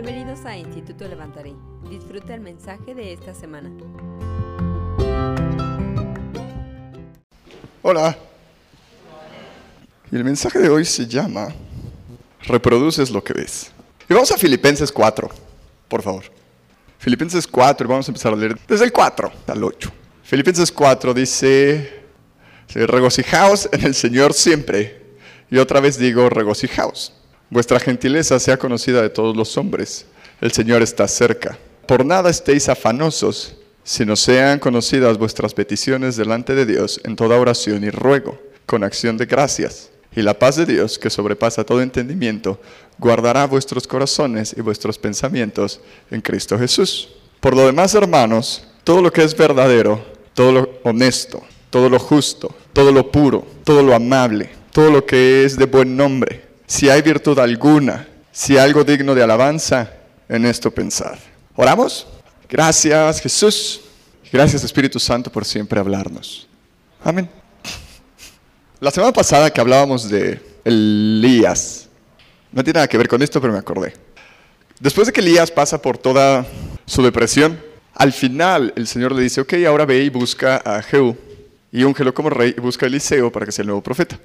Bienvenidos a Instituto Levantaré. Disfruta el mensaje de esta semana. Hola. Y el mensaje de hoy se llama Reproduces lo que ves. Y vamos a Filipenses 4, por favor. Filipenses 4, y vamos a empezar a leer desde el 4 al 8. Filipenses 4 dice, regocijaos en el Señor siempre. Y otra vez digo, regocijaos. Vuestra gentileza sea conocida de todos los hombres. El Señor está cerca. Por nada estéis afanosos, sino sean conocidas vuestras peticiones delante de Dios en toda oración y ruego, con acción de gracias. Y la paz de Dios, que sobrepasa todo entendimiento, guardará vuestros corazones y vuestros pensamientos en Cristo Jesús. Por lo demás, hermanos, todo lo que es verdadero, todo lo honesto, todo lo justo, todo lo puro, todo lo amable, todo lo que es de buen nombre, si hay virtud alguna, si hay algo digno de alabanza, en esto pensar. ¿Oramos? Gracias Jesús. Gracias Espíritu Santo por siempre hablarnos. Amén. La semana pasada que hablábamos de Elías, no tiene nada que ver con esto, pero me acordé. Después de que Elías pasa por toda su depresión, al final el Señor le dice, ok, ahora ve y busca a Jehú y úngelo como rey y busca a Eliseo para que sea el nuevo profeta.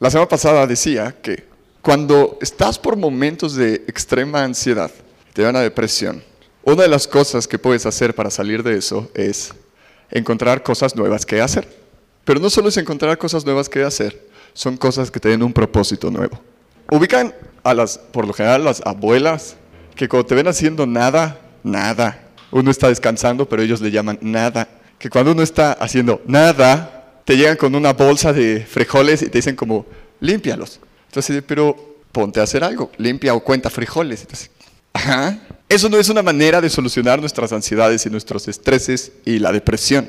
La semana pasada decía que cuando estás por momentos de extrema ansiedad, te da una depresión, una de las cosas que puedes hacer para salir de eso es encontrar cosas nuevas que hacer. Pero no solo es encontrar cosas nuevas que hacer, son cosas que te den un propósito nuevo. Ubican a las, por lo general, las abuelas que cuando te ven haciendo nada, nada, uno está descansando, pero ellos le llaman nada. Que cuando uno está haciendo nada, te llegan con una bolsa de frijoles y te dicen como, límpialos. Entonces, pero ponte a hacer algo, limpia o cuenta frijoles. Eso no es una manera de solucionar nuestras ansiedades y nuestros estreses y la depresión.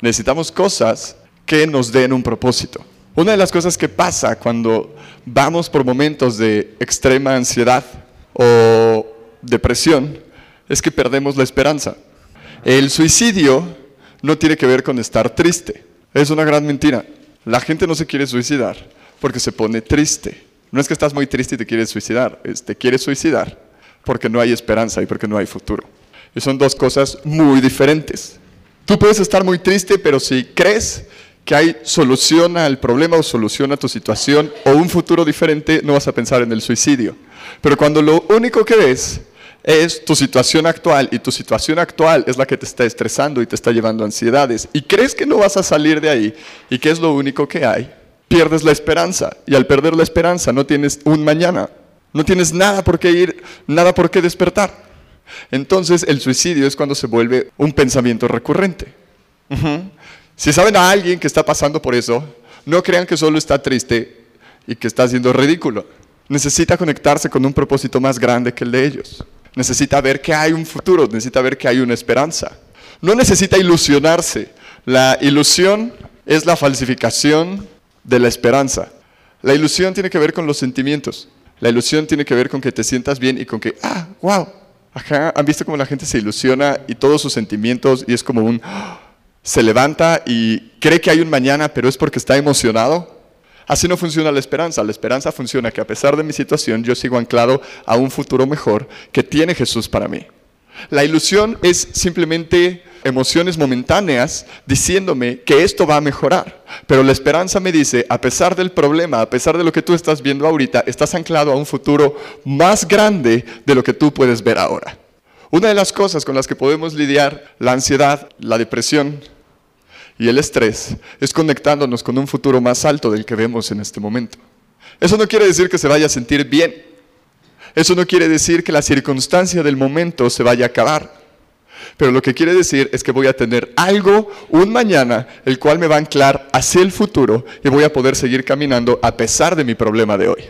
Necesitamos cosas que nos den un propósito. Una de las cosas que pasa cuando vamos por momentos de extrema ansiedad o depresión es que perdemos la esperanza. El suicidio no tiene que ver con estar triste. Es una gran mentira. La gente no se quiere suicidar porque se pone triste. No es que estás muy triste y te quieres suicidar, te quieres suicidar porque no hay esperanza y porque no hay futuro. Y son dos cosas muy diferentes. Tú puedes estar muy triste, pero si crees que hay solución al problema o solución a tu situación o un futuro diferente, no vas a pensar en el suicidio. Pero cuando lo único que ves es tu situación actual y tu situación actual es la que te está estresando y te está llevando ansiedades y crees que no vas a salir de ahí y que es lo único que hay, pierdes la esperanza y al perder la esperanza no tienes un mañana, no tienes nada por qué ir, nada por qué despertar. Entonces el suicidio es cuando se vuelve un pensamiento recurrente. Si saben a alguien que está pasando por eso, no crean que solo está triste y que está haciendo ridículo. Necesita conectarse con un propósito más grande que el de ellos. Necesita ver que hay un futuro, necesita ver que hay una esperanza. No necesita ilusionarse. La ilusión es la falsificación de la esperanza. La ilusión tiene que ver con los sentimientos. La ilusión tiene que ver con que te sientas bien y con que, ah, wow. Ajá, han visto cómo la gente se ilusiona y todos sus sentimientos y es como un, se levanta y cree que hay un mañana, pero es porque está emocionado. Así no funciona la esperanza. La esperanza funciona que a pesar de mi situación yo sigo anclado a un futuro mejor que tiene Jesús para mí. La ilusión es simplemente emociones momentáneas diciéndome que esto va a mejorar. Pero la esperanza me dice, a pesar del problema, a pesar de lo que tú estás viendo ahorita, estás anclado a un futuro más grande de lo que tú puedes ver ahora. Una de las cosas con las que podemos lidiar la ansiedad, la depresión y el estrés es conectándonos con un futuro más alto del que vemos en este momento. Eso no quiere decir que se vaya a sentir bien. Eso no quiere decir que la circunstancia del momento se vaya a acabar. Pero lo que quiere decir es que voy a tener algo, un mañana, el cual me va a anclar hacia el futuro y voy a poder seguir caminando a pesar de mi problema de hoy.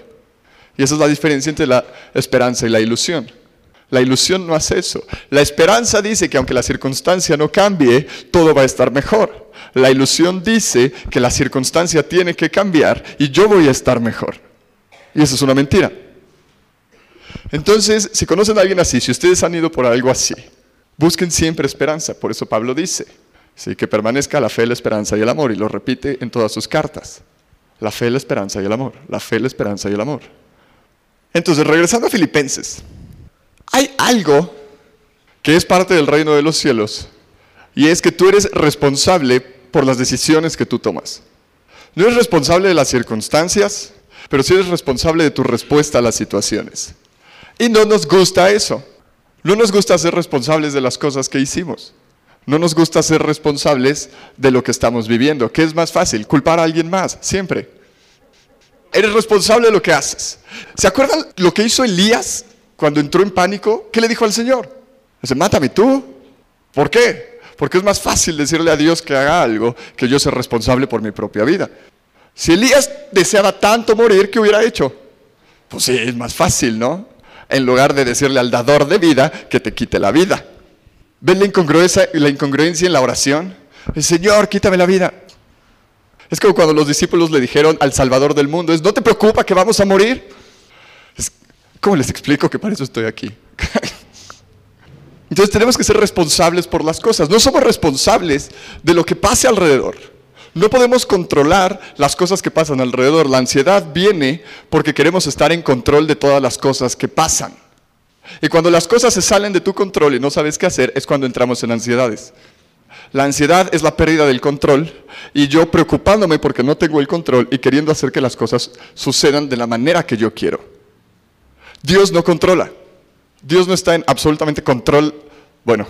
Y esa es la diferencia entre la esperanza y la ilusión. La ilusión no hace eso. La esperanza dice que aunque la circunstancia no cambie, todo va a estar mejor. La ilusión dice que la circunstancia tiene que cambiar y yo voy a estar mejor. Y eso es una mentira. Entonces, si conocen a alguien así, si ustedes han ido por algo así, Busquen siempre esperanza, por eso Pablo dice, sí, que permanezca la fe, la esperanza y el amor, y lo repite en todas sus cartas. La fe, la esperanza y el amor, la fe, la esperanza y el amor. Entonces, regresando a Filipenses, Hay algo que es parte del reino de los cielos y es que tú eres responsable por las decisiones que tú tomas. No eres responsable de las circunstancias, pero sí eres responsable de tu respuesta a las situaciones. Y no nos gusta eso. No nos gusta ser responsables de las cosas que hicimos. No nos gusta ser responsables de lo que estamos viviendo. ¿Qué es más fácil? Culpar a alguien más, siempre. Eres responsable de lo que haces. ¿Se acuerdan lo que hizo Elías cuando entró en pánico? ¿Qué le dijo al Señor? Dice, mátame tú. ¿Por qué? Porque es más fácil decirle a Dios que haga algo que yo ser responsable por mi propia vida. Si Elías deseaba tanto morir, ¿qué hubiera hecho? Pues sí, es más fácil, ¿no? En lugar de decirle al dador de vida que te quite la vida. ¿Ven la incongruencia, la incongruencia en la oración? El Señor, quítame la vida. Es como cuando los discípulos le dijeron al Salvador del mundo, es, ¿no te preocupa que vamos a morir? ¿Cómo les explico que para eso estoy aquí? Entonces tenemos que ser responsables por las cosas. No somos responsables de lo que pase alrededor. No podemos controlar las cosas que pasan alrededor. La ansiedad viene porque queremos estar en control de todas las cosas que pasan. Y cuando las cosas se salen de tu control y no sabes qué hacer, es cuando entramos en ansiedades. La ansiedad es la pérdida del control y yo preocupándome porque no tengo el control y queriendo hacer que las cosas sucedan de la manera que yo quiero. Dios no controla. Dios no está en absolutamente control. Bueno,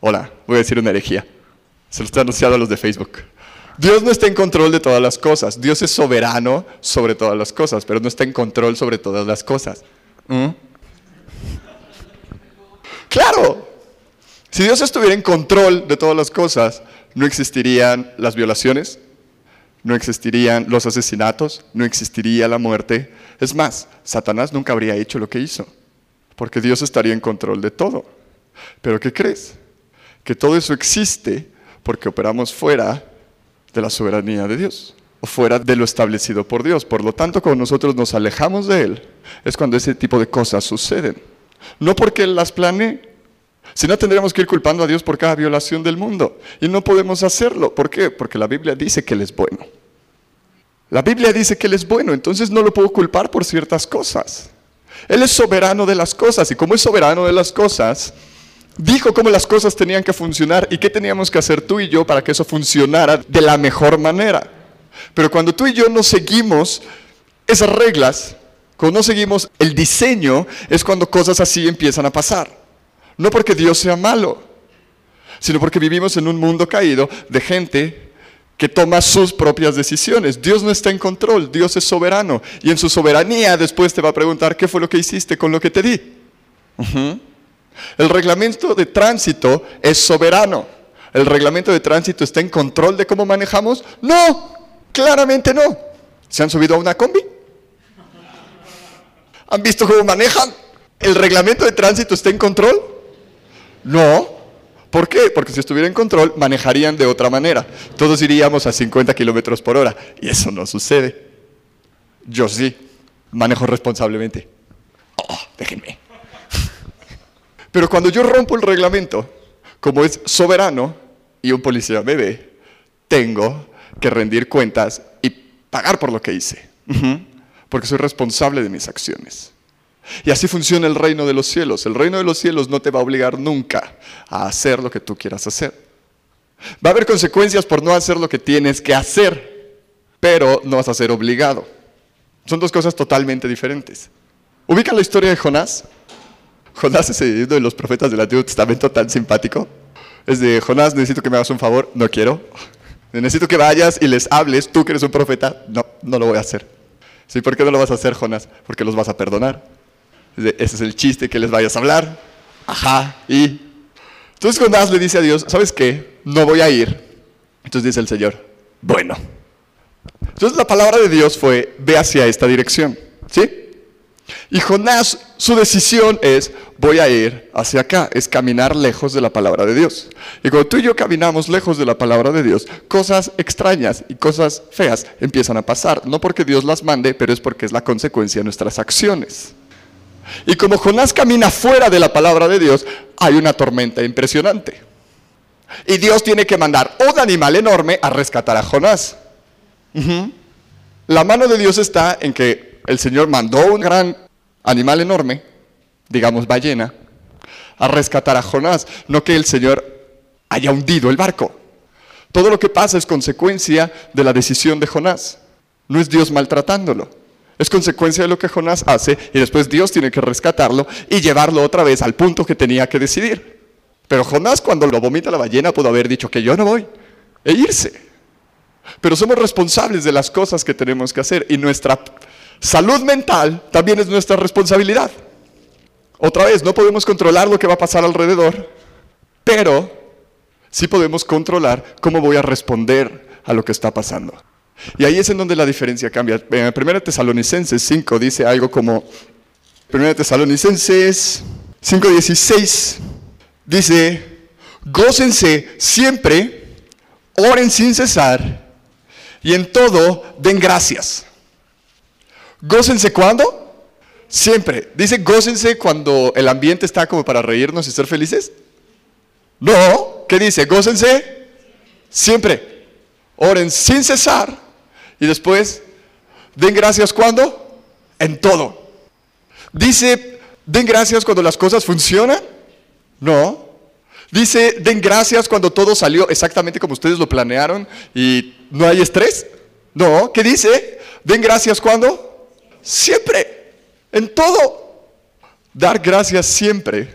hola, voy a decir una herejía. Se lo está anunciando a los de Facebook. Dios no está en control de todas las cosas. Dios es soberano sobre todas las cosas, pero no está en control sobre todas las cosas. ¿Mm? Claro, si Dios estuviera en control de todas las cosas, no existirían las violaciones, no existirían los asesinatos, no existiría la muerte. Es más, Satanás nunca habría hecho lo que hizo, porque Dios estaría en control de todo. Pero ¿qué crees? Que todo eso existe porque operamos fuera de la soberanía de Dios o fuera de lo establecido por Dios. Por lo tanto, cuando nosotros nos alejamos de Él, es cuando ese tipo de cosas suceden. No porque Él las planee, si no tendríamos que ir culpando a Dios por cada violación del mundo. Y no podemos hacerlo. ¿Por qué? Porque la Biblia dice que Él es bueno. La Biblia dice que Él es bueno, entonces no lo puedo culpar por ciertas cosas. Él es soberano de las cosas y como es soberano de las cosas, dijo cómo las cosas tenían que funcionar y qué teníamos que hacer tú y yo para que eso funcionara de la mejor manera. Pero cuando tú y yo no seguimos esas reglas, cuando no seguimos el diseño, es cuando cosas así empiezan a pasar. No porque Dios sea malo, sino porque vivimos en un mundo caído de gente que toma sus propias decisiones. Dios no está en control, Dios es soberano. Y en su soberanía después te va a preguntar, ¿qué fue lo que hiciste con lo que te di? El reglamento de tránsito es soberano. ¿El reglamento de tránsito está en control de cómo manejamos? No, claramente no. ¿Se han subido a una combi? ¿Han visto cómo manejan? ¿El reglamento de tránsito está en control? No. ¿Por qué? Porque si estuviera en control, manejarían de otra manera. Todos iríamos a 50 kilómetros por hora. Y eso no sucede. Yo sí, manejo responsablemente. Oh, déjenme. Pero cuando yo rompo el reglamento, como es soberano y un policía me ve, tengo que rendir cuentas y pagar por lo que hice. Porque soy responsable de mis acciones. Y así funciona el reino de los cielos. El reino de los cielos no te va a obligar nunca a hacer lo que tú quieras hacer. Va a haber consecuencias por no hacer lo que tienes que hacer, pero no vas a ser obligado. Son dos cosas totalmente diferentes. ¿Ubica la historia de Jonás? Jonás es uno de los profetas del Antiguo Testamento tan simpático. Es de, Jonás, necesito que me hagas un favor, no quiero. Necesito que vayas y les hables, tú que eres un profeta, no, no lo voy a hacer. ¿Sí? ¿Por qué no lo vas a hacer, Jonás? Porque los vas a perdonar. Ese es el chiste que les vayas a hablar. Ajá. Y entonces Jonás le dice a Dios, ¿sabes qué? No voy a ir. Entonces dice el Señor, bueno. Entonces la palabra de Dios fue, ve hacia esta dirección. ¿Sí? Y Jonás, su decisión es, voy a ir hacia acá, es caminar lejos de la palabra de Dios. Y cuando tú y yo caminamos lejos de la palabra de Dios, cosas extrañas y cosas feas empiezan a pasar. No porque Dios las mande, pero es porque es la consecuencia de nuestras acciones. Y como Jonás camina fuera de la palabra de Dios, hay una tormenta impresionante. Y Dios tiene que mandar un animal enorme a rescatar a Jonás. La mano de Dios está en que el Señor mandó un gran animal enorme digamos ballena, a rescatar a Jonás, no que el Señor haya hundido el barco. Todo lo que pasa es consecuencia de la decisión de Jonás. No es Dios maltratándolo. Es consecuencia de lo que Jonás hace y después Dios tiene que rescatarlo y llevarlo otra vez al punto que tenía que decidir. Pero Jonás cuando lo vomita la ballena pudo haber dicho que yo no voy e irse. Pero somos responsables de las cosas que tenemos que hacer y nuestra salud mental también es nuestra responsabilidad. Otra vez, no podemos controlar lo que va a pasar alrededor, pero sí podemos controlar cómo voy a responder a lo que está pasando. Y ahí es en donde la diferencia cambia. En 1 Tesalonicenses 5 dice algo como, 1 Tesalonicenses 5:16 dice, gócense siempre, oren sin cesar y en todo den gracias. ¿Gócense cuándo? Siempre. Dice gócense cuando el ambiente está como para reírnos y ser felices. No, ¿qué dice? Gócense siempre. Oren sin cesar y después, den gracias cuando? En todo. Dice, den gracias cuando las cosas funcionan. No. Dice, den gracias cuando todo salió exactamente como ustedes lo planearon y no hay estrés. No. ¿Qué dice? Den gracias cuando? Siempre. En todo. Dar gracias siempre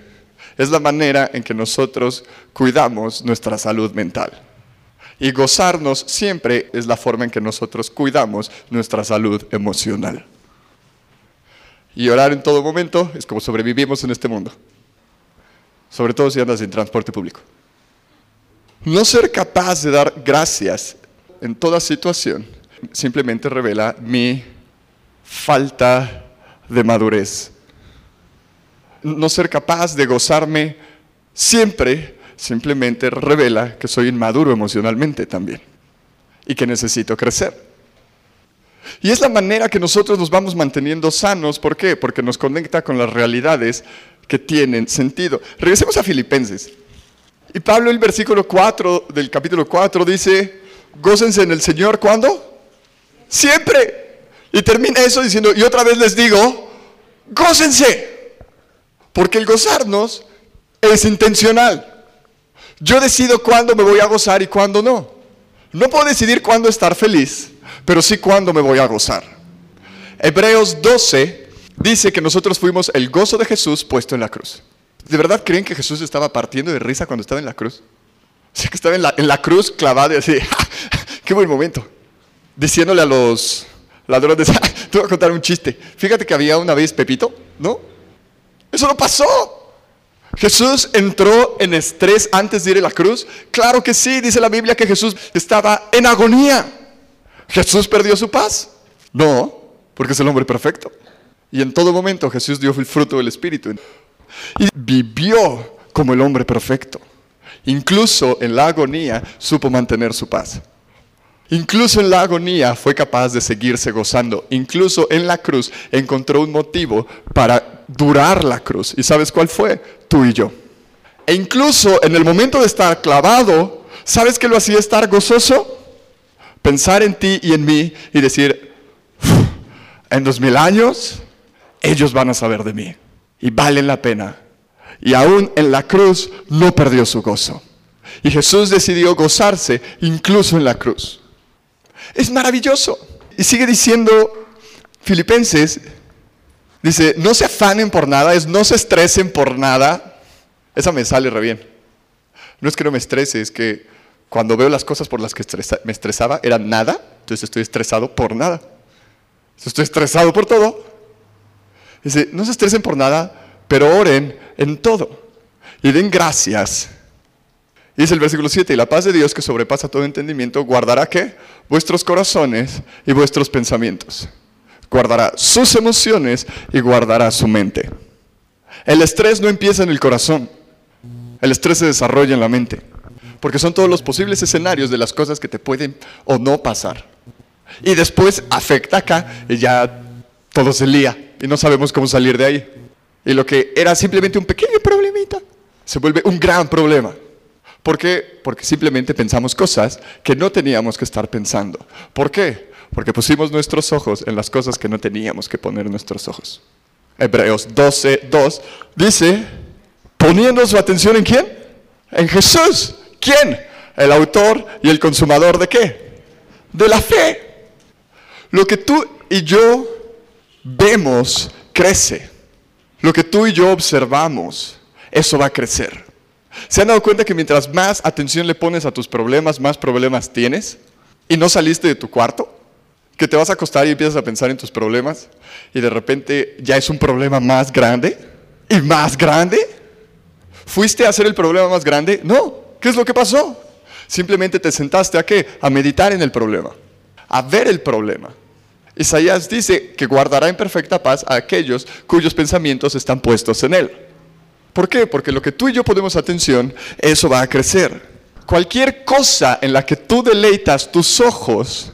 es la manera en que nosotros cuidamos nuestra salud mental. Y gozarnos siempre es la forma en que nosotros cuidamos nuestra salud emocional. Y orar en todo momento es como sobrevivimos en este mundo. Sobre todo si andas en transporte público. No ser capaz de dar gracias en toda situación simplemente revela mi falta de madurez. No ser capaz de gozarme siempre simplemente revela que soy inmaduro emocionalmente también y que necesito crecer. Y es la manera que nosotros nos vamos manteniendo sanos. ¿Por qué? Porque nos conecta con las realidades que tienen sentido. Regresemos a Filipenses. Y Pablo, el versículo 4 del capítulo 4 dice, gócense en el Señor, ¿cuándo? Siempre. Y termina eso diciendo, y otra vez les digo, gócense. Porque el gozarnos es intencional. Yo decido cuándo me voy a gozar y cuándo no. No puedo decidir cuándo estar feliz, pero sí cuándo me voy a gozar. Hebreos 12 dice que nosotros fuimos el gozo de Jesús puesto en la cruz. ¿De verdad creen que Jesús estaba partiendo de risa cuando estaba en la cruz? O sea, que estaba en la, en la cruz clavado y así, qué buen momento. Diciéndole a los ladrones, te voy a contar un chiste. Fíjate que había una vez Pepito, ¿no? Eso no pasó. ¿Jesús entró en estrés antes de ir a la cruz? Claro que sí, dice la Biblia que Jesús estaba en agonía. ¿Jesús perdió su paz? No, porque es el hombre perfecto. Y en todo momento Jesús dio el fruto del Espíritu. Y vivió como el hombre perfecto. Incluso en la agonía supo mantener su paz. Incluso en la agonía fue capaz de seguirse gozando. Incluso en la cruz encontró un motivo para durar la cruz. ¿Y sabes cuál fue? Tú y yo. E incluso en el momento de estar clavado, ¿sabes qué lo hacía estar gozoso? Pensar en ti y en mí y decir, en dos mil años, ellos van a saber de mí. Y valen la pena. Y aún en la cruz no perdió su gozo. Y Jesús decidió gozarse incluso en la cruz. Es maravilloso. Y sigue diciendo Filipenses, dice, no se afanen por nada, es no se estresen por nada. Esa me sale re bien. No es que no me estrese, es que cuando veo las cosas por las que me estresaba eran nada, entonces estoy estresado por nada. Estoy estresado por todo. Dice, no se estresen por nada, pero oren en todo. Y den gracias Dice el versículo 7, y la paz de Dios que sobrepasa todo entendimiento, guardará qué? Vuestros corazones y vuestros pensamientos. Guardará sus emociones y guardará su mente. El estrés no empieza en el corazón. El estrés se desarrolla en la mente. Porque son todos los posibles escenarios de las cosas que te pueden o no pasar. Y después afecta acá y ya todo se lía y no sabemos cómo salir de ahí. Y lo que era simplemente un pequeño problemita se vuelve un gran problema. ¿Por qué? Porque simplemente pensamos cosas que no teníamos que estar pensando. ¿Por qué? Porque pusimos nuestros ojos en las cosas que no teníamos que poner nuestros ojos. Hebreos 12, 2, dice, poniendo su atención en quién? En Jesús. ¿Quién? El autor y el consumador de qué? De la fe. Lo que tú y yo vemos crece. Lo que tú y yo observamos, eso va a crecer. ¿Se han dado cuenta que mientras más atención le pones a tus problemas, más problemas tienes? ¿Y no saliste de tu cuarto? Que te vas a acostar y empiezas a pensar en tus problemas y de repente ya es un problema más grande y más grande. ¿Fuiste a hacer el problema más grande? No. ¿Qué es lo que pasó? Simplemente te sentaste a qué? A meditar en el problema, a ver el problema. Isaías dice que guardará en perfecta paz a aquellos cuyos pensamientos están puestos en él. ¿Por qué? Porque lo que tú y yo ponemos atención, eso va a crecer. Cualquier cosa en la que tú deleitas tus ojos,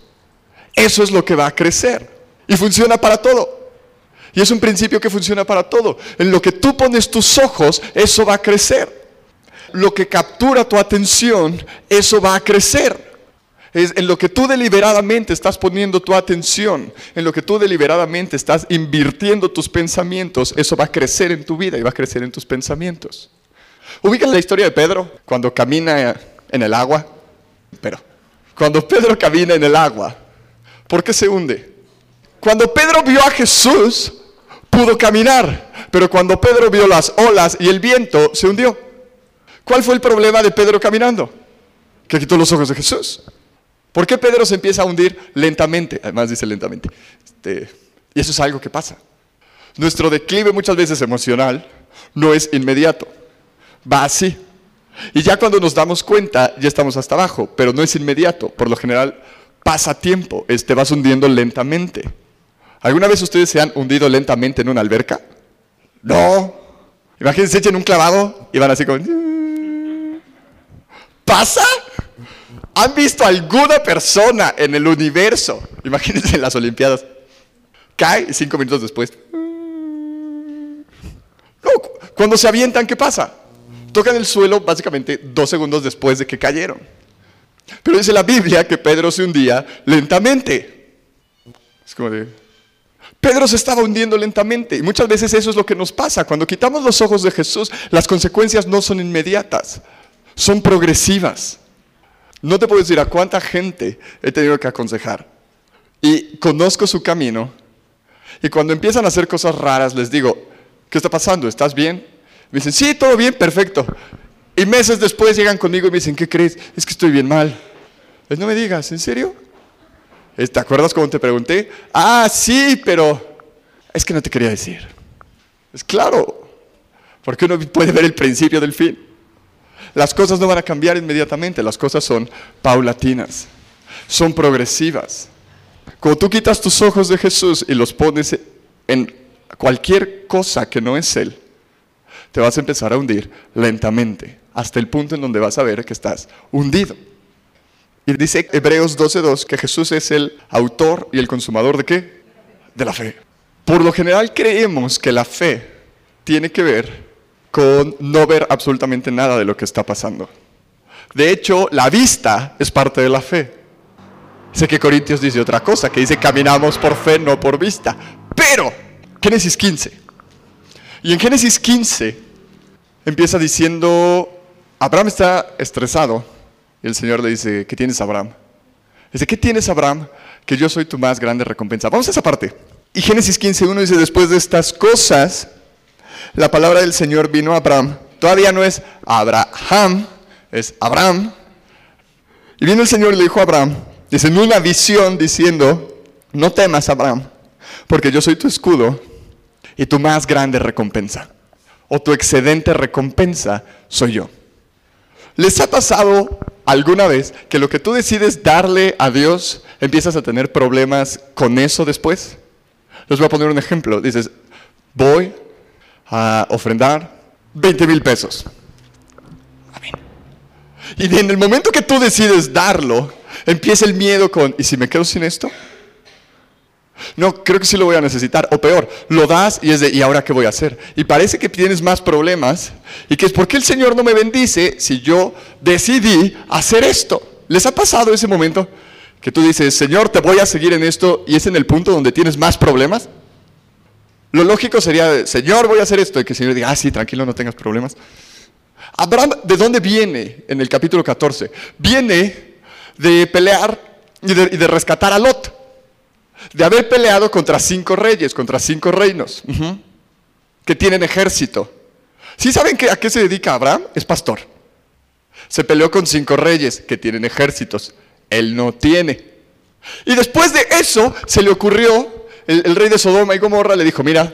eso es lo que va a crecer. Y funciona para todo. Y es un principio que funciona para todo. En lo que tú pones tus ojos, eso va a crecer. Lo que captura tu atención, eso va a crecer es en lo que tú deliberadamente estás poniendo tu atención, en lo que tú deliberadamente estás invirtiendo tus pensamientos, eso va a crecer en tu vida y va a crecer en tus pensamientos. Ubican la historia de Pedro cuando camina en el agua, pero cuando Pedro camina en el agua, ¿por qué se hunde? Cuando Pedro vio a Jesús, pudo caminar, pero cuando Pedro vio las olas y el viento, se hundió. ¿Cuál fue el problema de Pedro caminando? Que quitó los ojos de Jesús. ¿Por qué Pedro se empieza a hundir lentamente? Además dice lentamente. Este, y eso es algo que pasa. Nuestro declive muchas veces emocional no es inmediato. Va así. Y ya cuando nos damos cuenta, ya estamos hasta abajo, pero no es inmediato. Por lo general pasa tiempo, te este, vas hundiendo lentamente. ¿Alguna vez ustedes se han hundido lentamente en una alberca? No. Imagínense, echen un clavado y van así como... ¿Pasa? ¿Han visto alguna persona en el universo? Imagínense en las Olimpiadas. Cae cinco minutos después. No, cuando se avientan, ¿qué pasa? Tocan el suelo básicamente dos segundos después de que cayeron. Pero dice la Biblia que Pedro se hundía lentamente. Es como de... Pedro se estaba hundiendo lentamente y muchas veces eso es lo que nos pasa. Cuando quitamos los ojos de Jesús, las consecuencias no son inmediatas, son progresivas. No te puedo decir a cuánta gente he tenido que aconsejar. Y conozco su camino. Y cuando empiezan a hacer cosas raras, les digo, ¿qué está pasando? ¿Estás bien? Me dicen, sí, todo bien, perfecto. Y meses después llegan conmigo y me dicen, ¿qué crees? Es que estoy bien mal. Pues no me digas, ¿en serio? ¿Te acuerdas cuando te pregunté? Ah, sí, pero es que no te quería decir. Es claro, porque uno puede ver el principio del fin. Las cosas no van a cambiar inmediatamente, las cosas son paulatinas, son progresivas. Cuando tú quitas tus ojos de Jesús y los pones en cualquier cosa que no es Él, te vas a empezar a hundir lentamente, hasta el punto en donde vas a ver que estás hundido. Y dice Hebreos 12.2 que Jesús es el autor y el consumador de qué? De la fe. Por lo general creemos que la fe tiene que ver con no ver absolutamente nada de lo que está pasando. De hecho, la vista es parte de la fe. Sé que Corintios dice otra cosa, que dice caminamos por fe, no por vista. Pero, Génesis 15. Y en Génesis 15 empieza diciendo, Abraham está estresado. Y el Señor le dice, ¿qué tienes Abraham? Dice, ¿qué tienes Abraham? Que yo soy tu más grande recompensa. Vamos a esa parte. Y Génesis 15.1 dice, después de estas cosas, la palabra del Señor vino a Abraham. Todavía no es Abraham, es Abraham. Y vino el Señor y le dijo a Abraham, dice en una visión diciendo, no temas Abraham, porque yo soy tu escudo y tu más grande recompensa, o tu excedente recompensa soy yo. ¿Les ha pasado alguna vez que lo que tú decides darle a Dios, empiezas a tener problemas con eso después? Les voy a poner un ejemplo. Dices, voy a ofrendar 20 mil pesos. Y en el momento que tú decides darlo, empieza el miedo con, ¿y si me quedo sin esto? No, creo que sí lo voy a necesitar. O peor, lo das y es de, ¿y ahora qué voy a hacer? Y parece que tienes más problemas y que es porque el Señor no me bendice si yo decidí hacer esto. ¿Les ha pasado ese momento que tú dices, Señor, te voy a seguir en esto y es en el punto donde tienes más problemas? Lo lógico sería, Señor, voy a hacer esto, y que el Señor diga, ah, sí, tranquilo, no tengas problemas. Abraham, ¿de dónde viene en el capítulo 14? Viene de pelear y de, rescatar a Lot. De haber peleado contra cinco reyes, contra cinco reinos, que tienen ejército. ¿Sí saben que, a qué se dedica Abraham? Es pastor. Se peleó con cinco reyes que tienen ejércitos. Él no tiene. Y después de eso se le ocurrió, el, rey de Sodoma y Gomorra le dijo, mira,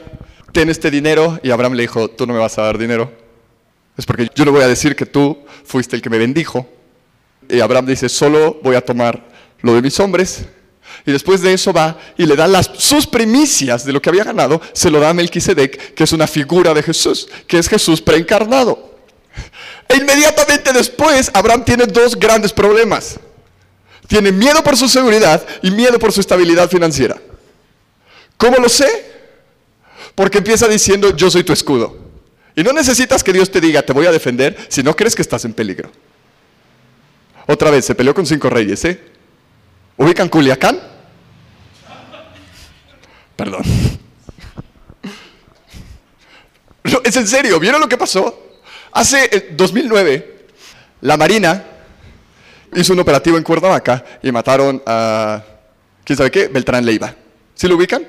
ten este dinero. Y Abraham le dijo, tú no me vas a dar dinero. Es porque yo le voy a decir que tú fuiste el que me bendijo. Y Abraham dice, solo voy a tomar lo de mis hombres. Y después de eso va y le da las, sus primicias de lo que había ganado, se lo da a Melquisedec, que es una figura de Jesús, que es Jesús preencarnado. E inmediatamente después, Abraham tiene dos grandes problemas. Tiene miedo por su seguridad y miedo por su estabilidad financiera. ¿Cómo lo sé? Porque empieza diciendo, yo soy tu escudo. Y no necesitas que Dios te diga, te voy a defender, si no crees que estás en peligro. Otra vez, se peleó con cinco reyes, ¿eh? ¿Ubican Culiacán? Perdón. es en serio, ¿vieron lo que pasó? Hace 2009, eh, la Marina hizo un operativo en Cuernavaca y mataron a, ¿quién sabe qué? Beltrán Leiva. ¿Sí lo ubican?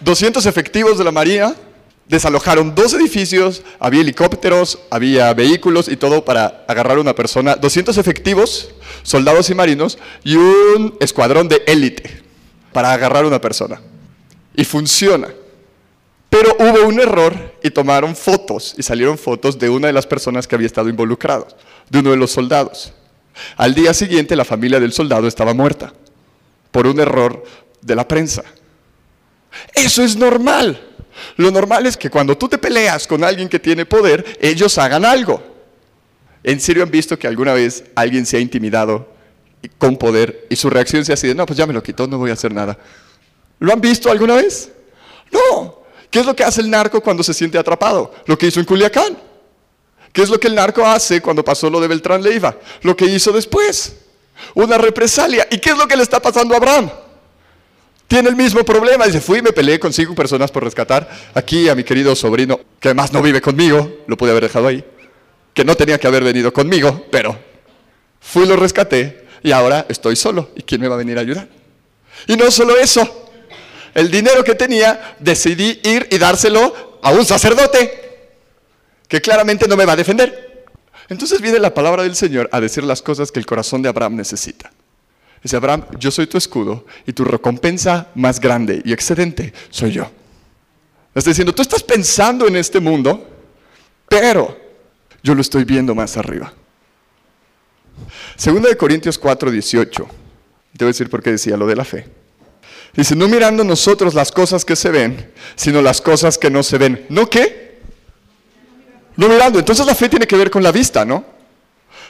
200 efectivos de la Marina desalojaron dos edificios, había helicópteros, había vehículos y todo para agarrar a una persona, 200 efectivos, soldados y marinos, y un escuadrón de élite para agarrar a una persona. Y funciona. Pero hubo un error y tomaron fotos y salieron fotos de una de las personas que había estado involucrado, de uno de los soldados. Al día siguiente la familia del soldado estaba muerta por un error de la prensa. Eso es normal. Lo normal es que cuando tú te peleas con alguien que tiene poder, ellos hagan algo. ¿En serio han visto que alguna vez alguien se ha intimidado con poder y su reacción sea así de, no, pues ya me lo quitó, no voy a hacer nada? ¿Lo han visto alguna vez? No. ¿Qué es lo que hace el narco cuando se siente atrapado? Lo que hizo en Culiacán. ¿Qué es lo que el narco hace cuando pasó lo de Beltrán Leiva? Lo que hizo después. Una represalia. ¿Y qué es lo que le está pasando a Abraham? Tiene el mismo problema. Dice, fui me peleé con cinco personas por rescatar aquí a mi querido sobrino, que además no vive conmigo, lo pude haber dejado ahí, que no tenía que haber venido conmigo, pero fui lo rescaté y ahora estoy solo. ¿Y quién me va a venir a ayudar? Y no solo eso, el dinero que tenía decidí ir y dárselo a un sacerdote que claramente no me va a defender. Entonces viene la palabra del Señor a decir las cosas que el corazón de Abraham necesita. Dice Abraham, yo soy tu escudo y tu recompensa más grande y excedente soy yo. Está diciendo, tú estás pensando en este mundo, pero yo lo estoy viendo más arriba. Segunda de Corintios 4, 18. Te voy a decir por qué decía lo de la fe. Dice, no mirando nosotros las cosas que se ven, sino las cosas que no se ven. ¿No qué? No mirando. Entonces la fe tiene que ver con la vista, ¿no?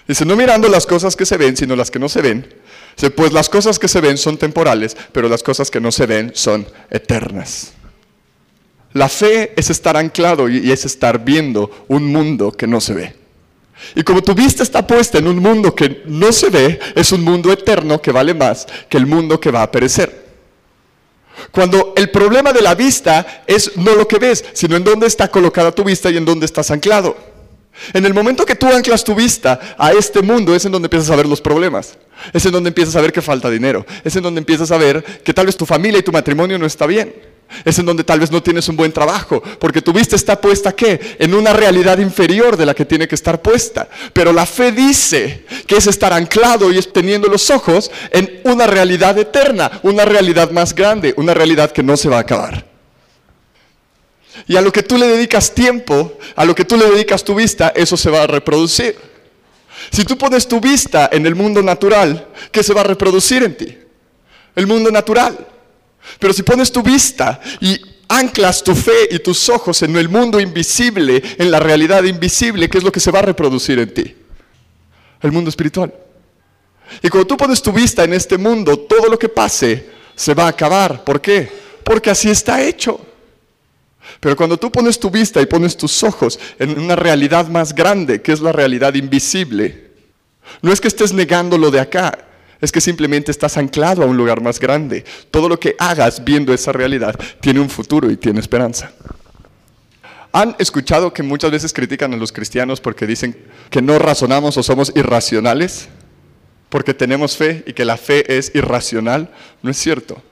Dice, no mirando las cosas que se ven, sino las que no se ven. Pues las cosas que se ven son temporales, pero las cosas que no se ven son eternas. La fe es estar anclado y es estar viendo un mundo que no se ve. Y como tu vista está puesta en un mundo que no se ve, es un mundo eterno que vale más que el mundo que va a perecer. Cuando el problema de la vista es no lo que ves, sino en dónde está colocada tu vista y en dónde estás anclado. En el momento que tú anclas tu vista a este mundo es en donde empiezas a ver los problemas. Es en donde empiezas a ver que falta dinero. Es en donde empiezas a ver que tal vez tu familia y tu matrimonio no está bien. Es en donde tal vez no tienes un buen trabajo, porque tu vista está puesta ¿qué? En una realidad inferior de la que tiene que estar puesta. Pero la fe dice que es estar anclado y teniendo los ojos en una realidad eterna, una realidad más grande, una realidad que no se va a acabar. Y a lo que tú le dedicas tiempo, a lo que tú le dedicas tu vista, eso se va a reproducir. Si tú pones tu vista en el mundo natural, ¿qué se va a reproducir en ti? El mundo natural. Pero si pones tu vista y anclas tu fe y tus ojos en el mundo invisible, en la realidad invisible, ¿qué es lo que se va a reproducir en ti? El mundo espiritual. Y cuando tú pones tu vista en este mundo, todo lo que pase se va a acabar. ¿Por qué? Porque así está hecho. Pero cuando tú pones tu vista y pones tus ojos en una realidad más grande, que es la realidad invisible, no es que estés negando lo de acá, Es que simplemente estás anclado a un lugar más grande. Todo lo que hagas viendo esa realidad tiene un futuro y tiene esperanza. ¿Han escuchado que muchas veces critican a los cristianos porque dicen que no razonamos o somos irracionales? Porque tenemos fe y que la fe es irracional. No es cierto.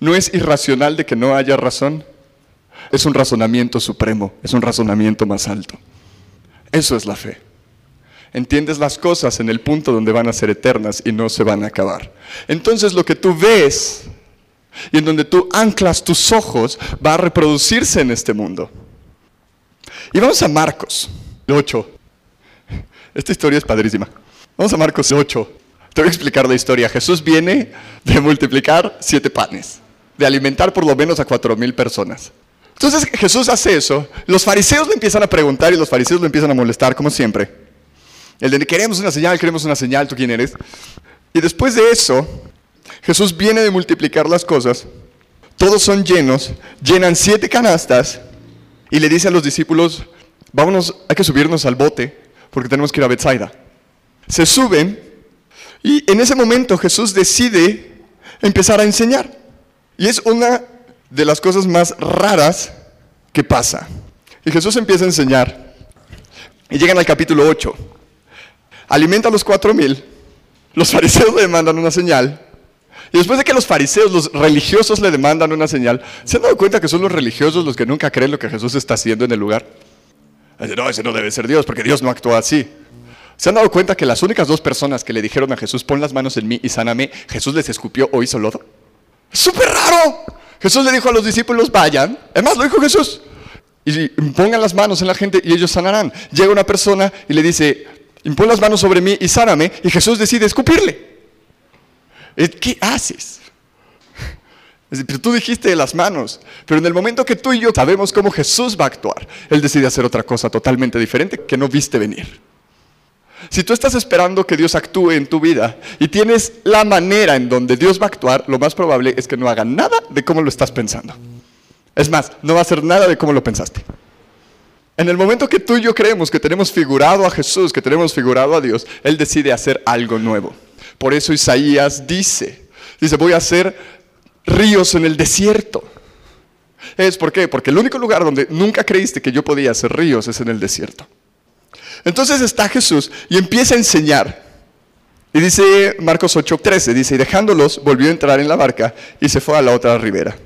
No es irracional de que no haya razón. Es un razonamiento supremo, es un razonamiento más alto. Eso es la fe. Entiendes las cosas en el punto donde van a ser eternas y no se van a acabar. Entonces lo que tú ves y en donde tú anclas tus ojos va a reproducirse en este mundo. Y vamos a Marcos 8. Esta historia es padrísima. Vamos a Marcos 8. Te voy a explicar la historia. Jesús viene de multiplicar siete panes, de alimentar por lo menos a cuatro mil personas. Entonces Jesús hace eso. Los fariseos le empiezan a preguntar y los fariseos le empiezan a molestar, como siempre. El de queremos una señal, queremos una señal, ¿tú quién eres? Y después de eso, Jesús viene de multiplicar las cosas. Todos son llenos, llenan siete canastas y le dice a los discípulos, vámonos, hay que subirnos al bote porque tenemos que ir a Bethsaida. Se suben y en ese momento Jesús decide empezar a enseñar. Y es una de las cosas más raras que pasa. Y Jesús empieza a enseñar. Y llegan al capítulo 8. Alimenta a los cuatro mil. Los fariseos le demandan una señal. Y después de que los fariseos, los religiosos le demandan una señal, ¿se han dado cuenta que son los religiosos los que nunca creen lo que Jesús está haciendo en el lugar? no, ese no debe ser Dios, porque Dios no actúa así. ¿Se han dado cuenta que las únicas dos personas que le dijeron a Jesús, pon las manos en mí y sáname, Jesús les escupió o hizo lodo? ¡Súper raro! Jesús le dijo a los discípulos, vayan. Además, lo dijo Jesús. Y pongan las manos en la gente y ellos sanarán. Llega una persona y le dice, impon las manos sobre mí y sáname. Y Jesús decide escupirle. ¿Qué haces? Pero tú dijiste de las manos, pero en el momento que tú y yo sabemos cómo Jesús va a actuar, Él decide hacer otra cosa totalmente diferente que no viste venir. Si tú estás esperando que Dios actúe en tu vida y tienes la manera en donde Dios va a actuar, lo más probable es que no haga nada de cómo lo estás pensando. Es más, no va a hacer nada de cómo lo pensaste. En el momento que tú y yo creemos que tenemos figurado a Jesús, que tenemos figurado a Dios, Él decide hacer algo nuevo. Por eso Isaías dice, dice, voy a hacer ríos en el desierto. ¿Es por qué? Porque el único lugar donde nunca creíste que yo podía hacer ríos es en el desierto. Entonces está Jesús y empieza a enseñar. Y dice Marcos 8:13, dice, y dejándolos, volvió a entrar en la barca y se fue a la otra ribera.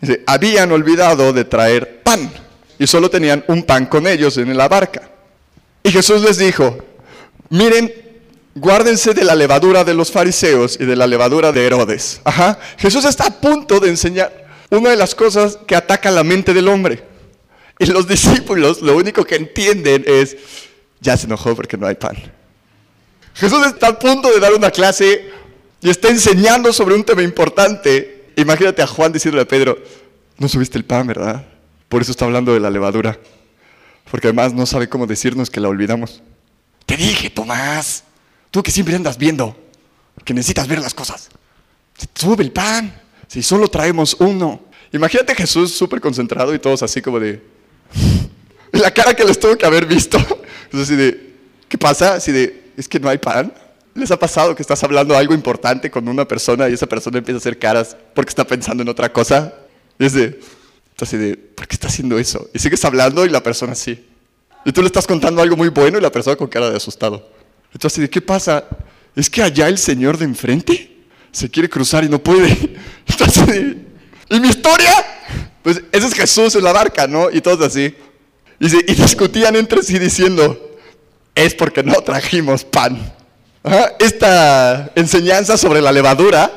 Dice, habían olvidado de traer pan y solo tenían un pan con ellos en la barca. Y Jesús les dijo, miren, guárdense de la levadura de los fariseos y de la levadura de Herodes. Ajá. Jesús está a punto de enseñar una de las cosas que ataca la mente del hombre. Y los discípulos lo único que entienden es, ya se enojó porque no hay pan. Jesús está a punto de dar una clase y está enseñando sobre un tema importante. Imagínate a Juan diciéndole a Pedro, no subiste el pan, ¿verdad? Por eso está hablando de la levadura. Porque además no sabe cómo decirnos que la olvidamos. Te dije, Tomás, tú que siempre andas viendo, que necesitas ver las cosas. Sube el pan, si solo traemos uno. Imagínate a Jesús súper concentrado y todos así como de, la cara que les tuvo que haber visto. Es así de, ¿qué pasa? Así de, ¿es que no hay pan? ¿Les ha pasado que estás hablando algo importante con una persona y esa persona empieza a hacer caras porque está pensando en otra cosa? Y es de, así de, ¿por qué está haciendo eso? Y sigues hablando y la persona así. Y tú le estás contando algo muy bueno y la persona con cara de asustado. Entonces, de, ¿qué pasa? ¿Es que allá el señor de enfrente se quiere cruzar y no puede? Entonces, ¿y mi historia? Pues ese es Jesús en la barca, ¿no? Y todos así. Y, discutían entre sí diciendo, es porque no trajimos pan. Esta enseñanza sobre la levadura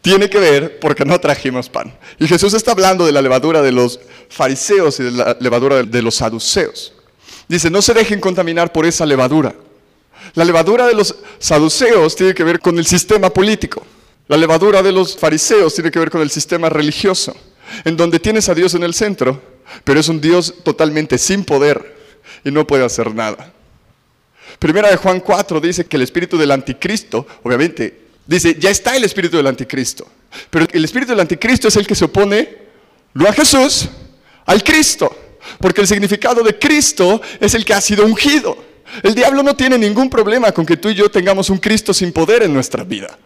tiene que ver porque no trajimos pan. Y Jesús está hablando de la levadura de los fariseos y de la levadura de los saduceos. Dice, no se dejen contaminar por esa levadura. La levadura de los saduceos tiene que ver con el sistema político. La levadura de los fariseos tiene que ver con el sistema religioso en donde tienes a Dios en el centro, pero es un Dios totalmente sin poder y no puede hacer nada. Primera de Juan 4 dice que el espíritu del anticristo, obviamente, dice, ya está el espíritu del anticristo, pero el espíritu del anticristo es el que se opone, no a Jesús, al Cristo, porque el significado de Cristo es el que ha sido ungido. El diablo no tiene ningún problema con que tú y yo tengamos un Cristo sin poder en nuestra vida.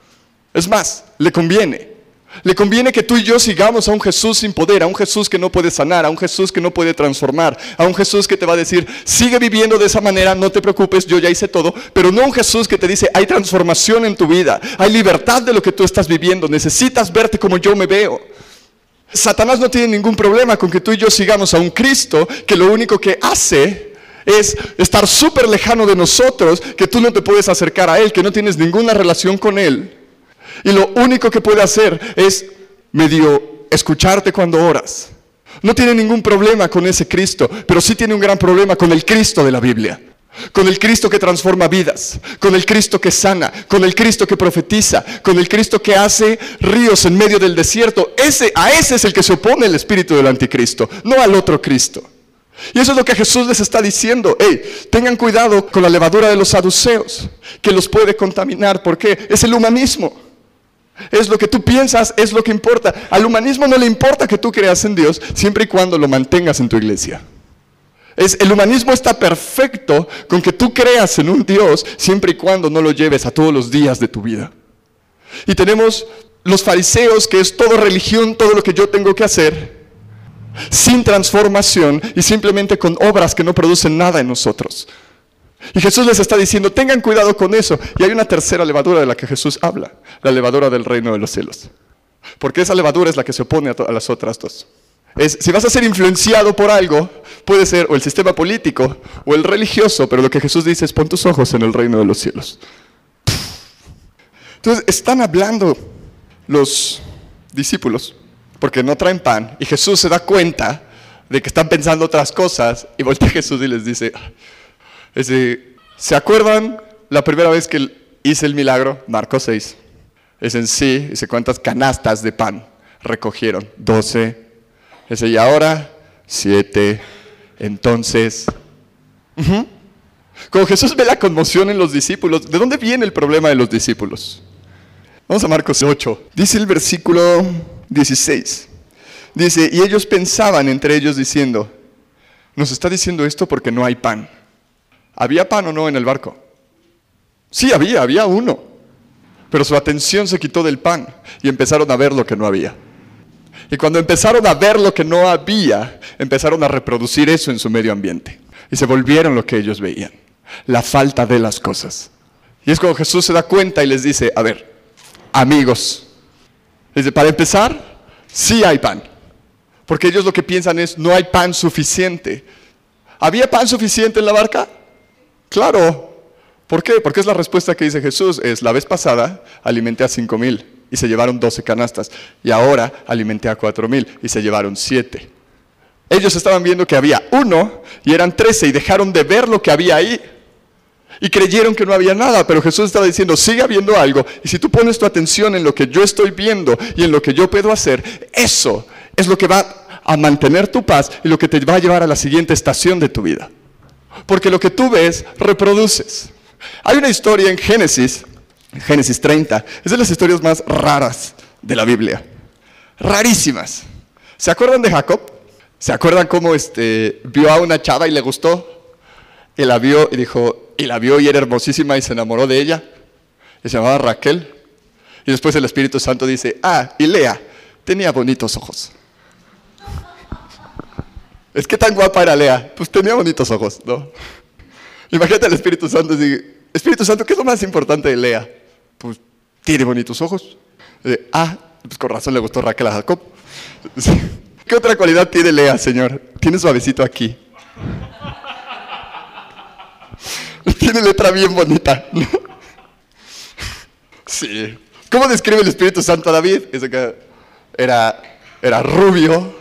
Es más, le conviene. Le conviene que tú y yo sigamos a un Jesús sin poder, a un Jesús que no puede sanar, a un Jesús que no puede transformar, a un Jesús que te va a decir, sigue viviendo de esa manera, no te preocupes, yo ya hice todo, pero no un Jesús que te dice, hay transformación en tu vida, hay libertad de lo que tú estás viviendo, necesitas verte como yo me veo. Satanás no tiene ningún problema con que tú y yo sigamos a un Cristo que lo único que hace es estar súper lejano de nosotros, que tú no te puedes acercar a Él, que no tienes ninguna relación con Él. Y lo único que puede hacer es medio escucharte cuando oras. No tiene ningún problema con ese Cristo, pero sí tiene un gran problema con el Cristo de la Biblia. Con el Cristo que transforma vidas, con el Cristo que sana, con el Cristo que profetiza, con el Cristo que hace ríos en medio del desierto. Ese, a ese es el que se opone el espíritu del anticristo, no al otro Cristo. Y eso es lo que Jesús les está diciendo. Hey, tengan cuidado con la levadura de los saduceos, que los puede contaminar. ¿Por qué? Es el humanismo. Es lo que tú piensas, es lo que importa. Al humanismo no le importa que tú creas en Dios, siempre y cuando lo mantengas en tu iglesia. Es, el humanismo está perfecto con que tú creas en un Dios, siempre y cuando no lo lleves a todos los días de tu vida. Y tenemos los fariseos, que es toda religión, todo lo que yo tengo que hacer, sin transformación y simplemente con obras que no producen nada en nosotros. Y Jesús les está diciendo, tengan cuidado con eso. Y hay una tercera levadura de la que Jesús habla, la levadura del reino de los cielos. Porque esa levadura es la que se opone a, las otras dos. Es, si vas a ser influenciado por algo, puede ser o el sistema político o el religioso, pero lo que Jesús dice es pon tus ojos en el reino de los cielos. Entonces están hablando los discípulos porque no traen pan y Jesús se da cuenta de que están pensando otras cosas y voltea a Jesús y les dice, ¿se acuerdan la primera vez que hice el milagro? Marcos 6. Es en sí, dice cuántas canastas de pan recogieron. 12. Dice, y ahora, 7. Entonces, como Jesús ve la conmoción en los discípulos, ¿de dónde viene el problema de los discípulos? Vamos a Marcos 8. Dice el versículo 16. Dice, y ellos pensaban entre ellos diciendo, nos está diciendo esto porque no hay pan. ¿Había pan o no en el barco? Sí, había, había uno. Pero su atención se quitó del pan y empezaron a ver lo que no había. Y cuando empezaron a ver lo que no había, empezaron a reproducir eso en su medio ambiente. Y se volvieron lo que ellos veían, la falta de las cosas. Y es cuando Jesús se da cuenta y les dice, a ver, amigos, dice, para empezar, sí hay pan. Porque ellos lo que piensan es, no hay pan suficiente. ¿Había pan suficiente en la barca? Claro. ¿Por qué? Porque es la respuesta que dice Jesús. Es la vez pasada alimenté a cinco mil y se llevaron doce canastas. Y ahora alimenté a cuatro mil y se llevaron siete. Ellos estaban viendo que había uno y eran trece y dejaron de ver lo que había ahí. Y creyeron que no había nada, pero Jesús estaba diciendo, sigue habiendo algo. Y si tú pones tu atención en lo que yo estoy viendo y en lo que yo puedo hacer, eso es lo que va a mantener tu paz y lo que te va a llevar a la siguiente estación de tu vida. Porque lo que tú ves, reproduces. Hay una historia en Génesis, Génesis 30, es de las historias más raras de la Biblia. Rarísimas. ¿Se acuerdan de Jacob? ¿Se acuerdan cómo este, vio a una chava y le gustó? Y la vio y dijo, y la vio y era hermosísima y se enamoró de ella. Y se llamaba Raquel. Y después el Espíritu Santo dice, ah, y Lea tenía bonitos ojos. Es que tan guapa era Lea. Pues tenía bonitos ojos, ¿no? Imagínate al Espíritu Santo y Espíritu Santo, ¿qué es lo más importante de Lea? Pues tiene bonitos ojos. ah, pues con razón le gustó Raquel a Jacob. ¿Qué otra cualidad tiene Lea, Señor? Tiene suavecito aquí. tiene letra bien bonita. sí. ¿Cómo describe el Espíritu Santo a David? era, era rubio,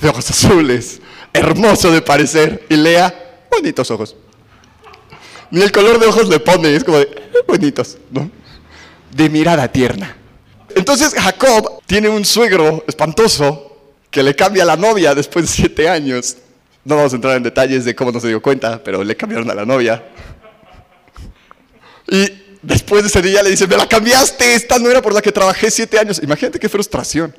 de ojos azules, hermoso de parecer. Y Lea, bonitos ojos. Ni el color de ojos le pone, es como de, eh, bonitos, ¿no? De mirada tierna. Entonces Jacob tiene un suegro espantoso que le cambia a la novia después de siete años. No vamos a entrar en detalles de cómo no se dio cuenta, pero le cambiaron a la novia. Y después de ese día le dice, me la cambiaste, esta no era por la que trabajé siete años. Imagínate qué frustración.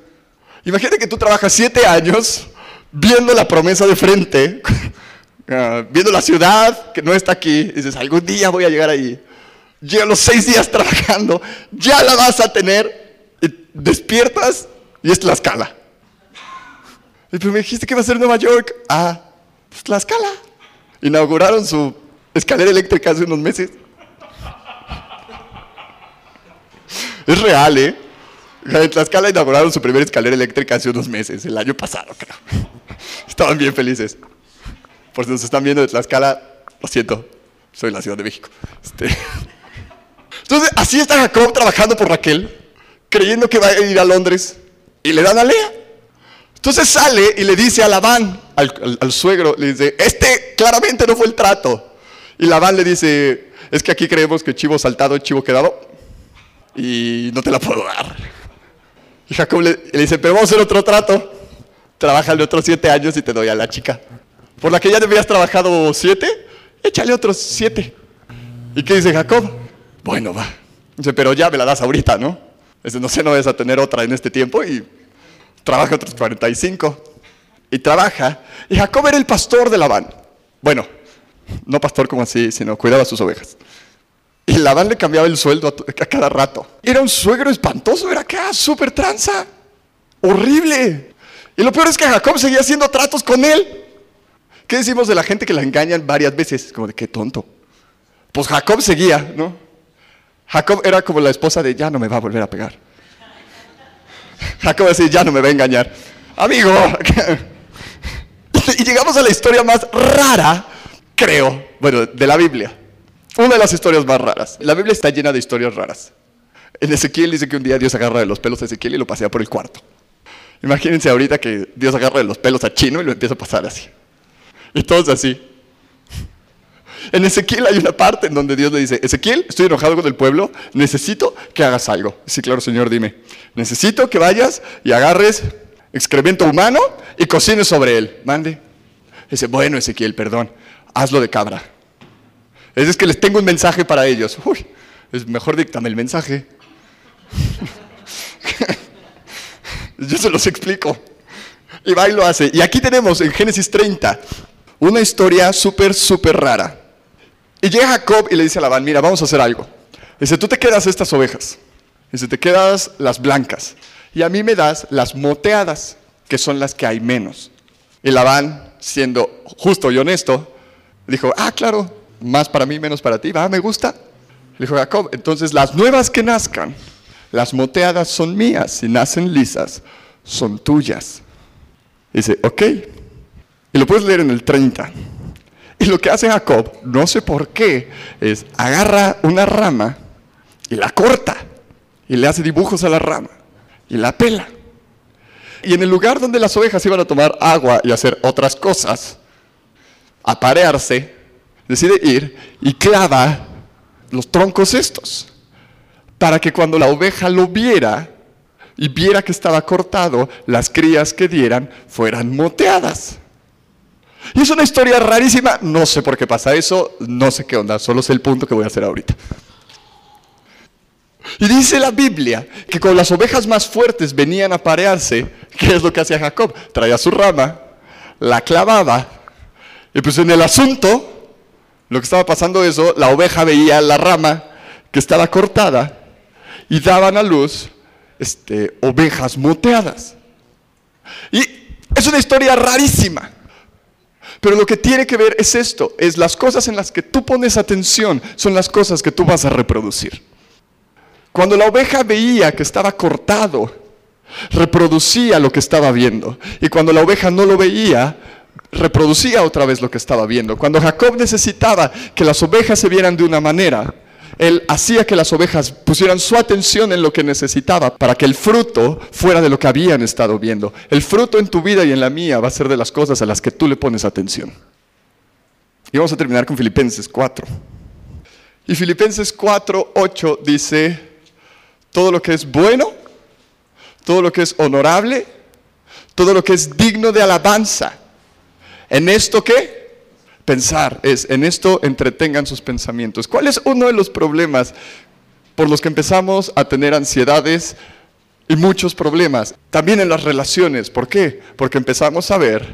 Imagínate que tú trabajas siete años viendo la promesa de frente, ah, viendo la ciudad que no está aquí, dices, algún día voy a llegar ahí. Llegan los seis días trabajando, ya la vas a tener, y despiertas y es Tlaxcala. Y pero me dijiste que iba a ser Nueva York. Ah, pues Tlaxcala. Inauguraron su escalera eléctrica hace unos meses. Es real, ¿eh? En Tlaxcala inauguraron su primera escalera eléctrica hace unos meses, el año pasado, creo. Estaban bien felices. Por si nos están viendo de Tlaxcala, lo siento, soy la Ciudad de México. Este... Entonces, así está Jacob trabajando por Raquel, creyendo que va a ir a Londres, y le dan a Lea. Entonces sale y le dice a Labán, al, al suegro, le dice, este claramente no fue el trato. Y Labán le dice, es que aquí creemos que chivo saltado chivo quedado y no te la puedo dar. Y Jacob le, dice, pero vamos a hacer otro trato. Trabájale otros siete años y te doy a la chica. Por la que ya habías trabajado siete, échale otros siete. ¿Y qué dice Jacob? Bueno, va. Dice, pero ya me la das ahorita, ¿no? Dice, no sé, no vas a tener otra en este tiempo y trabaja otros 45. Y trabaja. Y Jacob era el pastor de Labán. Bueno, no pastor como así, sino cuidaba sus ovejas. Y Labán le cambiaba el sueldo a, cada rato. Era un suegro espantoso, era acá, súper tranza. Horrible. Y lo peor es que Jacob seguía haciendo tratos con él. ¿Qué decimos de la gente que la engañan varias veces? Como de qué tonto. Pues Jacob seguía, ¿no? Jacob era como la esposa de ya no me va a volver a pegar. Jacob decía, ya no me va a engañar. Amigo. y llegamos a la historia más rara, creo, bueno, de la Biblia. Una de las historias más raras. La Biblia está llena de historias raras. En Ezequiel dice que un día Dios agarra de los pelos a Ezequiel y lo pasea por el cuarto. Imagínense ahorita que Dios agarra los pelos a Chino y lo empieza a pasar así. Y todos así. En Ezequiel hay una parte en donde Dios le dice, Ezequiel, estoy enojado con el pueblo, necesito que hagas algo. Sí, claro, Señor, dime. Necesito que vayas y agarres excremento humano y cocines sobre él. Mande. Dice, bueno, Ezequiel, perdón, hazlo de cabra. Es, que les tengo un mensaje para ellos. Uy, es mejor díctame el mensaje. Yo se los explico. Y va y lo hace. Y aquí tenemos en Génesis 30 una historia súper, súper rara. Y llega Jacob y le dice a Labán, mira, vamos a hacer algo. Dice, tú te quedas estas ovejas. Dice, te quedas las blancas. Y a mí me das las moteadas, que son las que hay menos. Y Labán, siendo justo y honesto, dijo, ah, claro, más para mí, menos para ti, va, me gusta. Le dijo Jacob, entonces las nuevas que nazcan, las moteadas son mías, si nacen lisas, son tuyas. dice, ok. Y lo puedes leer en el 30. Y lo que hace Jacob, no sé por qué, es agarra una rama y la corta y le hace dibujos a la rama y la pela. Y en el lugar donde las ovejas iban a tomar agua y hacer otras cosas, aparearse, decide ir y clava los troncos estos, para que cuando la oveja lo viera y viera que estaba cortado, las crías que dieran fueran moteadas. Y es una historia rarísima, no sé por qué pasa eso, no sé qué onda, solo sé el punto que voy a hacer ahorita. Y dice la Biblia que cuando las ovejas más fuertes venían a parearse, ¿qué es lo que hacía Jacob? Traía su rama, la clavaba, y pues en el asunto lo que estaba pasando eso, la oveja veía la rama que estaba cortada y daban a luz este, ovejas moteadas. Y es una historia rarísima. Pero lo que tiene que ver es esto, es las cosas en las que tú pones atención, son las cosas que tú vas a reproducir. Cuando la oveja veía que estaba cortado, reproducía lo que estaba viendo. Y cuando la oveja no lo veía, reproducía otra vez lo que estaba viendo. Cuando Jacob necesitaba que las ovejas se vieran de una manera, él hacía que las ovejas pusieran su atención en lo que necesitaba para que el fruto fuera de lo que habían estado viendo. El fruto en tu vida y en la mía va a ser de las cosas a las que tú le pones atención. Y vamos a terminar con Filipenses 4. Y Filipenses 4, 8 dice, todo lo que es bueno, todo lo que es honorable, todo lo que es digno de alabanza ¿En esto qué? Pensar es, en esto entretengan sus pensamientos. ¿Cuál es uno de los problemas por los que empezamos a tener ansiedades y muchos problemas? También en las relaciones. ¿Por qué? Porque empezamos a ver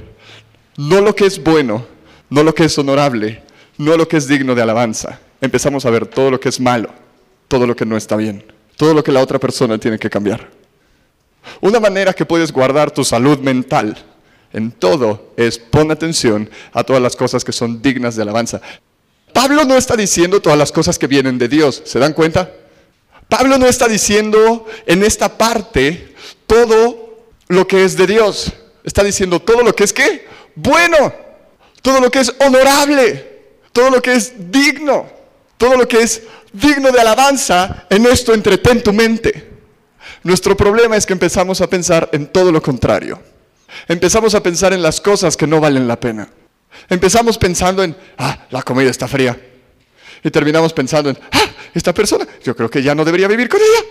no lo que es bueno, no lo que es honorable, no lo que es digno de alabanza. Empezamos a ver todo lo que es malo, todo lo que no está bien, todo lo que la otra persona tiene que cambiar. Una manera que puedes guardar tu salud mental en todo es pon atención a todas las cosas que son dignas de alabanza. Pablo no está diciendo todas las cosas que vienen de Dios, ¿se dan cuenta? Pablo no está diciendo en esta parte todo lo que es de Dios. Está diciendo todo lo que es qué? Bueno, todo lo que es honorable, todo lo que es digno, todo lo que es digno de alabanza, en esto entretén tu mente. Nuestro problema es que empezamos a pensar en todo lo contrario. Empezamos a pensar en las cosas que no valen la pena. Empezamos pensando en, ah, la comida está fría. Y terminamos pensando en, ah, esta persona, yo creo que ya no debería vivir con ella.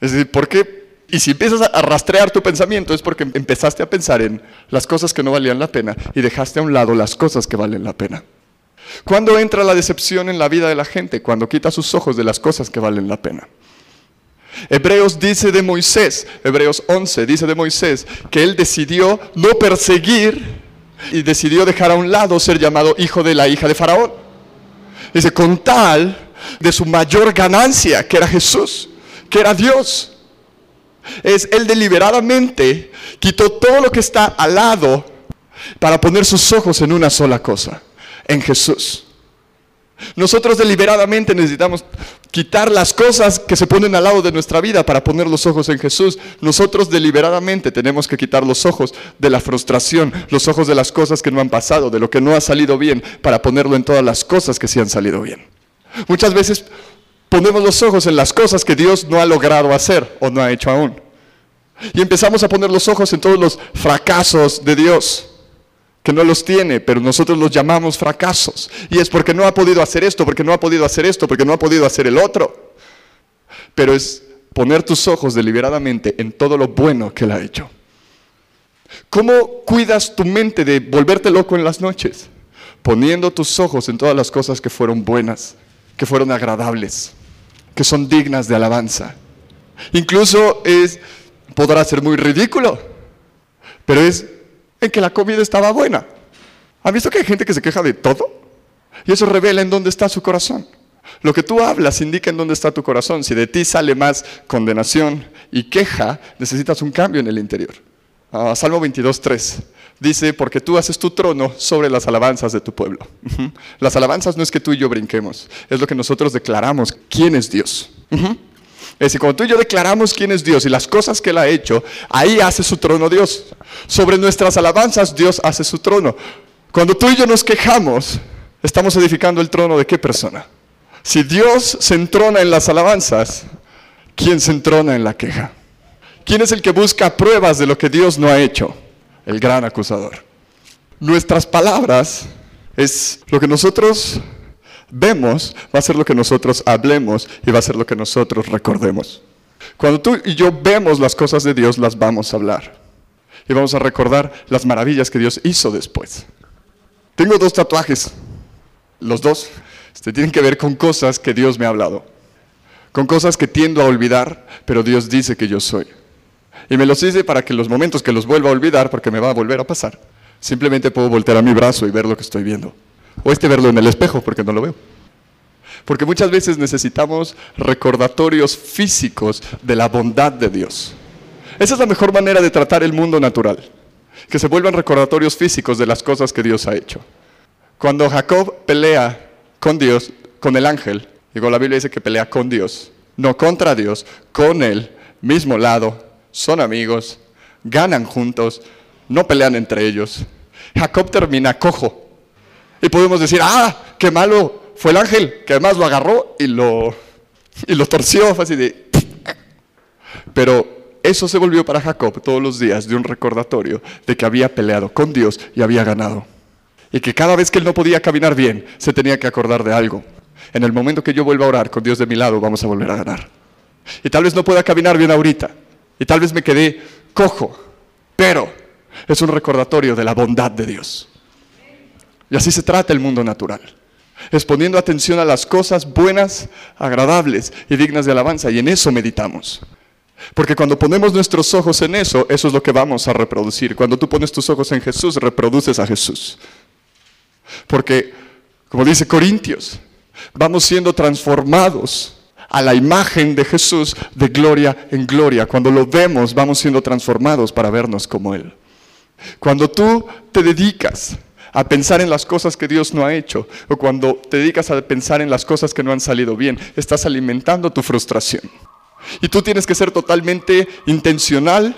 Es decir, ¿por qué? Y si empiezas a rastrear tu pensamiento es porque empezaste a pensar en las cosas que no valían la pena y dejaste a un lado las cosas que valen la pena. ¿Cuándo entra la decepción en la vida de la gente? Cuando quita sus ojos de las cosas que valen la pena. Hebreos dice de Moisés, Hebreos 11 dice de Moisés, que él decidió no perseguir y decidió dejar a un lado ser llamado hijo de la hija de Faraón. Dice, con tal de su mayor ganancia, que era Jesús, que era Dios. Es él deliberadamente quitó todo lo que está al lado para poner sus ojos en una sola cosa, en Jesús. Nosotros deliberadamente necesitamos quitar las cosas que se ponen al lado de nuestra vida para poner los ojos en Jesús. Nosotros deliberadamente tenemos que quitar los ojos de la frustración, los ojos de las cosas que no han pasado, de lo que no ha salido bien, para ponerlo en todas las cosas que sí han salido bien. Muchas veces ponemos los ojos en las cosas que Dios no ha logrado hacer o no ha hecho aún. Y empezamos a poner los ojos en todos los fracasos de Dios que no los tiene, pero nosotros los llamamos fracasos. Y es porque no ha podido hacer esto, porque no ha podido hacer esto, porque no ha podido hacer el otro. Pero es poner tus ojos deliberadamente en todo lo bueno que Él ha hecho. ¿Cómo cuidas tu mente de volverte loco en las noches? Poniendo tus ojos en todas las cosas que fueron buenas, que fueron agradables, que son dignas de alabanza. Incluso es, podrá ser muy ridículo, pero es en que la comida estaba buena. ¿Han visto que hay gente que se queja de todo? Y eso revela en dónde está su corazón. Lo que tú hablas indica en dónde está tu corazón. Si de ti sale más condenación y queja, necesitas un cambio en el interior. Ah, Salmo 22, 3 dice, porque tú haces tu trono sobre las alabanzas de tu pueblo. Las alabanzas no es que tú y yo brinquemos, es lo que nosotros declaramos quién es Dios. Es decir, cuando tú y yo declaramos quién es Dios y las cosas que Él ha hecho, ahí hace su trono Dios. Sobre nuestras alabanzas, Dios hace su trono. Cuando tú y yo nos quejamos, estamos edificando el trono de qué persona? Si Dios se entrona en las alabanzas, ¿quién se entrona en la queja? ¿Quién es el que busca pruebas de lo que Dios no ha hecho? El gran acusador. Nuestras palabras es lo que nosotros vemos va a ser lo que nosotros hablemos y va a ser lo que nosotros recordemos. Cuando tú y yo vemos las cosas de Dios, las vamos a hablar. Y vamos a recordar las maravillas que Dios hizo después. Tengo dos tatuajes. Los dos este, tienen que ver con cosas que Dios me ha hablado. Con cosas que tiendo a olvidar, pero Dios dice que yo soy. Y me los hice para que los momentos que los vuelva a olvidar, porque me va a volver a pasar, simplemente puedo voltear a mi brazo y ver lo que estoy viendo. O este verlo en el espejo porque no lo veo. Porque muchas veces necesitamos recordatorios físicos de la bondad de Dios. Esa es la mejor manera de tratar el mundo natural. Que se vuelvan recordatorios físicos de las cosas que Dios ha hecho. Cuando Jacob pelea con Dios, con el ángel, digo, la Biblia dice que pelea con Dios, no contra Dios, con él, mismo lado, son amigos, ganan juntos, no pelean entre ellos. Jacob termina cojo, y podemos decir, ah, qué malo fue el ángel, que además lo agarró y lo, y lo torció, así de... Pero eso se volvió para Jacob todos los días de un recordatorio de que había peleado con Dios y había ganado. Y que cada vez que él no podía caminar bien, se tenía que acordar de algo. En el momento que yo vuelva a orar con Dios de mi lado, vamos a volver a ganar. Y tal vez no pueda caminar bien ahorita. Y tal vez me quedé cojo. Pero es un recordatorio de la bondad de Dios. Y así se trata el mundo natural. Es poniendo atención a las cosas buenas, agradables y dignas de alabanza. Y en eso meditamos. Porque cuando ponemos nuestros ojos en eso, eso es lo que vamos a reproducir. Cuando tú pones tus ojos en Jesús, reproduces a Jesús. Porque, como dice Corintios, vamos siendo transformados a la imagen de Jesús de gloria en gloria. Cuando lo vemos, vamos siendo transformados para vernos como Él. Cuando tú te dedicas a pensar en las cosas que Dios no ha hecho, o cuando te dedicas a pensar en las cosas que no han salido bien, estás alimentando tu frustración. Y tú tienes que ser totalmente intencional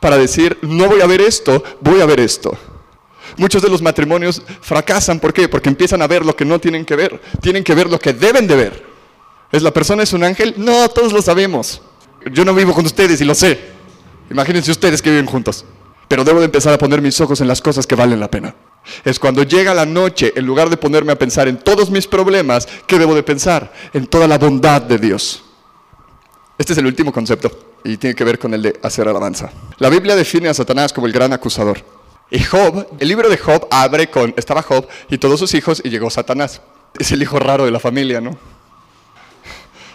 para decir, no voy a ver esto, voy a ver esto. Muchos de los matrimonios fracasan, ¿por qué? Porque empiezan a ver lo que no tienen que ver, tienen que ver lo que deben de ver. ¿Es la persona es un ángel? No, todos lo sabemos. Yo no vivo con ustedes y lo sé. Imagínense ustedes que viven juntos. Pero debo de empezar a poner mis ojos en las cosas que valen la pena. Es cuando llega la noche, en lugar de ponerme a pensar en todos mis problemas, ¿qué debo de pensar? En toda la bondad de Dios. Este es el último concepto y tiene que ver con el de hacer alabanza. La Biblia define a Satanás como el gran acusador. Y Job, el libro de Job abre con, estaba Job y todos sus hijos y llegó Satanás. Es el hijo raro de la familia, ¿no?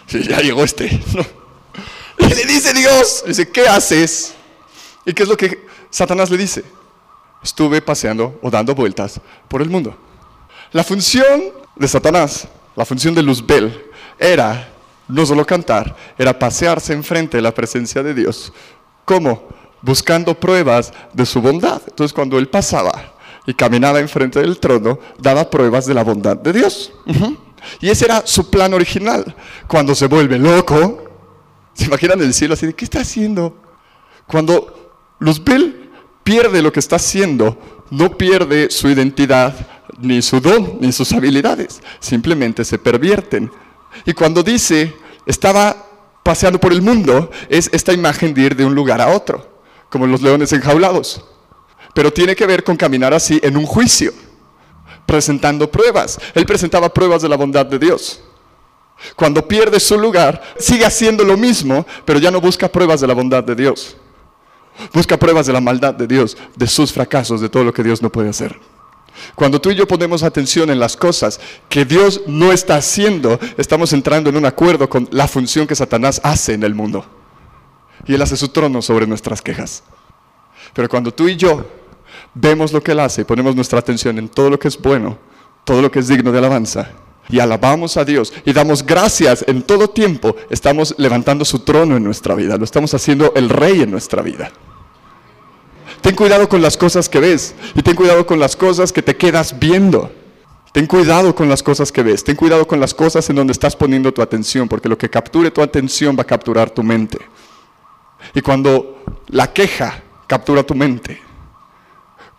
Sí, ya llegó este, ¿no? Y le dice Dios, dice, ¿qué haces? ¿Y qué es lo que Satanás le dice? Estuve paseando o dando vueltas por el mundo. La función de Satanás, la función de Luzbel, era no solo cantar, era pasearse enfrente de la presencia de Dios. ¿Cómo? Buscando pruebas de su bondad. Entonces cuando él pasaba y caminaba enfrente del trono, daba pruebas de la bondad de Dios. Y ese era su plan original. Cuando se vuelve loco, ¿se imaginan el cielo así de qué está haciendo? Cuando Luzbel pierde lo que está haciendo, no pierde su identidad, ni su don, ni sus habilidades, simplemente se pervierten. Y cuando dice, estaba paseando por el mundo, es esta imagen de ir de un lugar a otro, como los leones enjaulados. Pero tiene que ver con caminar así en un juicio, presentando pruebas. Él presentaba pruebas de la bondad de Dios. Cuando pierde su lugar, sigue haciendo lo mismo, pero ya no busca pruebas de la bondad de Dios. Busca pruebas de la maldad de Dios, de sus fracasos, de todo lo que Dios no puede hacer. Cuando tú y yo ponemos atención en las cosas que Dios no está haciendo, estamos entrando en un acuerdo con la función que Satanás hace en el mundo. Y Él hace su trono sobre nuestras quejas. Pero cuando tú y yo vemos lo que Él hace y ponemos nuestra atención en todo lo que es bueno, todo lo que es digno de alabanza, y alabamos a Dios y damos gracias en todo tiempo, estamos levantando su trono en nuestra vida, lo estamos haciendo el rey en nuestra vida. Ten cuidado con las cosas que ves y ten cuidado con las cosas que te quedas viendo. Ten cuidado con las cosas que ves, ten cuidado con las cosas en donde estás poniendo tu atención, porque lo que capture tu atención va a capturar tu mente. Y cuando la queja captura tu mente,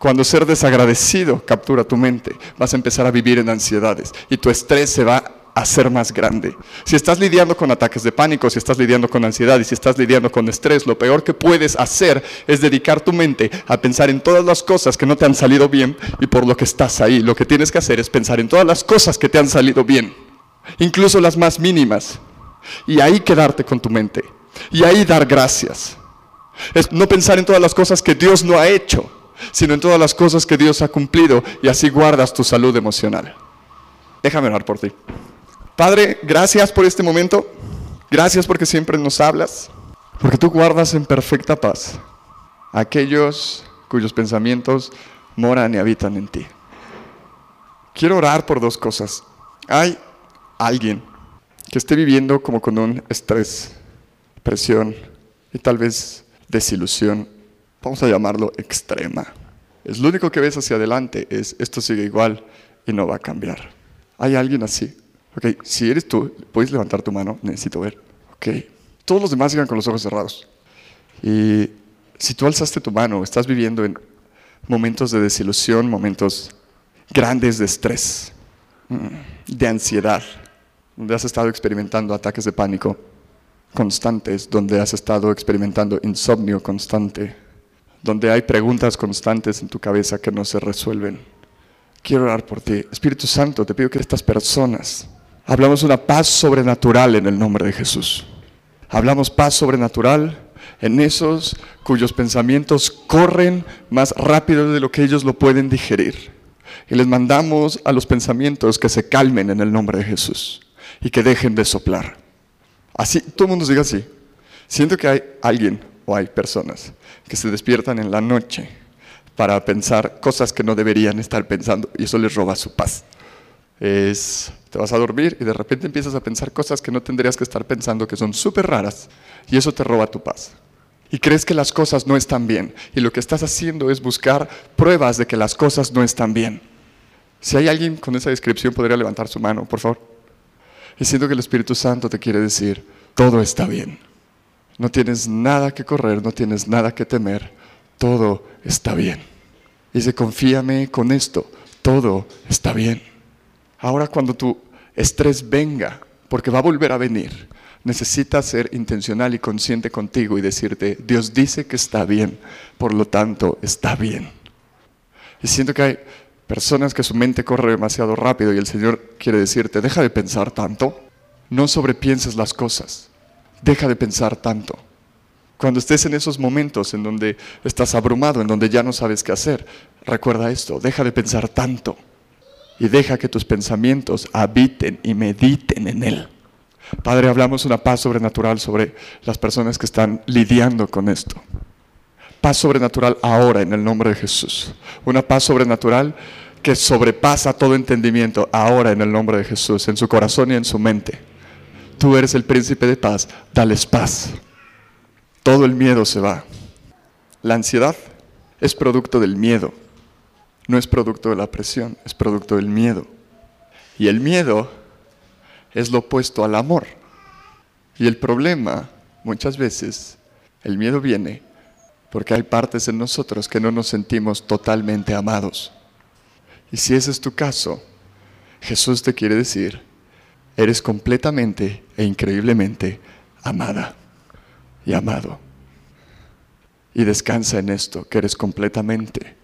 cuando ser desagradecido captura tu mente, vas a empezar a vivir en ansiedades y tu estrés se va hacer más grande. Si estás lidiando con ataques de pánico, si estás lidiando con ansiedad y si estás lidiando con estrés, lo peor que puedes hacer es dedicar tu mente a pensar en todas las cosas que no te han salido bien y por lo que estás ahí. Lo que tienes que hacer es pensar en todas las cosas que te han salido bien, incluso las más mínimas, y ahí quedarte con tu mente, y ahí dar gracias. Es no pensar en todas las cosas que Dios no ha hecho, sino en todas las cosas que Dios ha cumplido y así guardas tu salud emocional. Déjame orar por ti. Padre, gracias por este momento. Gracias porque siempre nos hablas. Porque tú guardas en perfecta paz a aquellos cuyos pensamientos moran y habitan en ti. Quiero orar por dos cosas. Hay alguien que esté viviendo como con un estrés, presión y tal vez desilusión. Vamos a llamarlo extrema. Es lo único que ves hacia adelante, es esto sigue igual y no va a cambiar. ¿Hay alguien así? Ok, si eres tú, puedes levantar tu mano, necesito ver. Ok, todos los demás sigan con los ojos cerrados. Y si tú alzaste tu mano, estás viviendo en momentos de desilusión, momentos grandes de estrés, mm, de ansiedad, donde has estado experimentando ataques de pánico constantes, donde has estado experimentando insomnio constante, donde hay preguntas constantes en tu cabeza que no se resuelven. Quiero orar por ti. Espíritu Santo, te pido que estas personas Hablamos una paz sobrenatural en el nombre de Jesús. Hablamos paz sobrenatural en esos cuyos pensamientos corren más rápido de lo que ellos lo pueden digerir. Y les mandamos a los pensamientos que se calmen en el nombre de Jesús y que dejen de soplar. Así, todo el mundo diga así. Siento que hay alguien o hay personas que se despiertan en la noche para pensar cosas que no deberían estar pensando y eso les roba su paz. Es, te vas a dormir y de repente empiezas a pensar cosas que no tendrías que estar pensando, que son súper raras, y eso te roba tu paz. Y crees que las cosas no están bien, y lo que estás haciendo es buscar pruebas de que las cosas no están bien. Si hay alguien con esa descripción, podría levantar su mano, por favor. Y siento que el Espíritu Santo te quiere decir, todo está bien. No tienes nada que correr, no tienes nada que temer, todo está bien. Y dice, confíame con esto, todo está bien. Ahora cuando tu estrés venga, porque va a volver a venir, necesitas ser intencional y consciente contigo y decirte, Dios dice que está bien, por lo tanto está bien. Y siento que hay personas que su mente corre demasiado rápido y el Señor quiere decirte, deja de pensar tanto, no sobrepienses las cosas, deja de pensar tanto. Cuando estés en esos momentos en donde estás abrumado, en donde ya no sabes qué hacer, recuerda esto, deja de pensar tanto y deja que tus pensamientos habiten y mediten en Él. Padre, hablamos una paz sobrenatural sobre las personas que están lidiando con esto. Paz sobrenatural ahora en el nombre de Jesús. Una paz sobrenatural que sobrepasa todo entendimiento ahora en el nombre de Jesús, en su corazón y en su mente. Tú eres el príncipe de paz, dales paz. Todo el miedo se va. La ansiedad es producto del miedo no es producto de la presión, es producto del miedo. Y el miedo es lo opuesto al amor. Y el problema, muchas veces, el miedo viene porque hay partes en nosotros que no nos sentimos totalmente amados. Y si ese es tu caso, Jesús te quiere decir, eres completamente e increíblemente amada y amado. Y descansa en esto, que eres completamente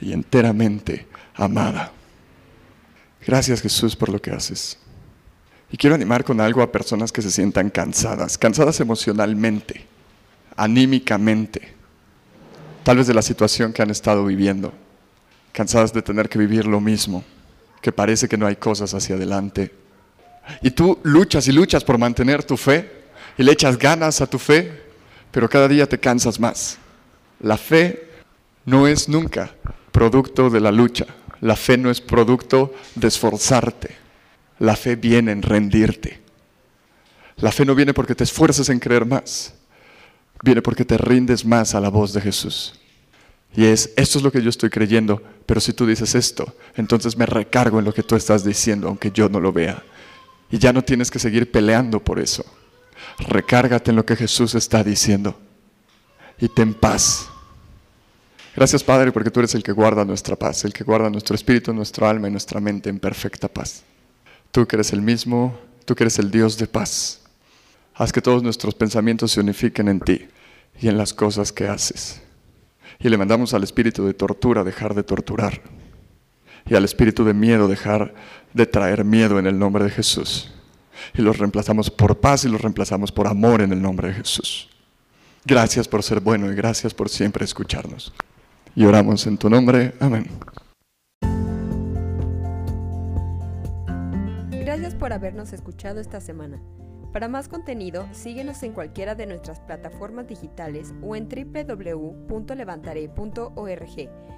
y enteramente amada. Gracias Jesús por lo que haces. Y quiero animar con algo a personas que se sientan cansadas, cansadas emocionalmente, anímicamente, tal vez de la situación que han estado viviendo, cansadas de tener que vivir lo mismo, que parece que no hay cosas hacia adelante. Y tú luchas y luchas por mantener tu fe y le echas ganas a tu fe, pero cada día te cansas más. La fe no es nunca producto de la lucha. La fe no es producto de esforzarte. La fe viene en rendirte. La fe no viene porque te esfuerces en creer más. Viene porque te rindes más a la voz de Jesús. Y es, esto es lo que yo estoy creyendo, pero si tú dices esto, entonces me recargo en lo que tú estás diciendo, aunque yo no lo vea. Y ya no tienes que seguir peleando por eso. Recárgate en lo que Jesús está diciendo. Y ten paz. Gracias Padre porque tú eres el que guarda nuestra paz, el que guarda nuestro espíritu, nuestra alma y nuestra mente en perfecta paz. Tú que eres el mismo, tú que eres el Dios de paz. Haz que todos nuestros pensamientos se unifiquen en ti y en las cosas que haces. Y le mandamos al espíritu de tortura dejar de torturar. Y al espíritu de miedo dejar de traer miedo en el nombre de Jesús. Y los reemplazamos por paz y los reemplazamos por amor en el nombre de Jesús. Gracias por ser bueno y gracias por siempre escucharnos. Y oramos en tu nombre. Amén. Gracias por habernos escuchado esta semana. Para más contenido, síguenos en cualquiera de nuestras plataformas digitales o en www.levantaré.org.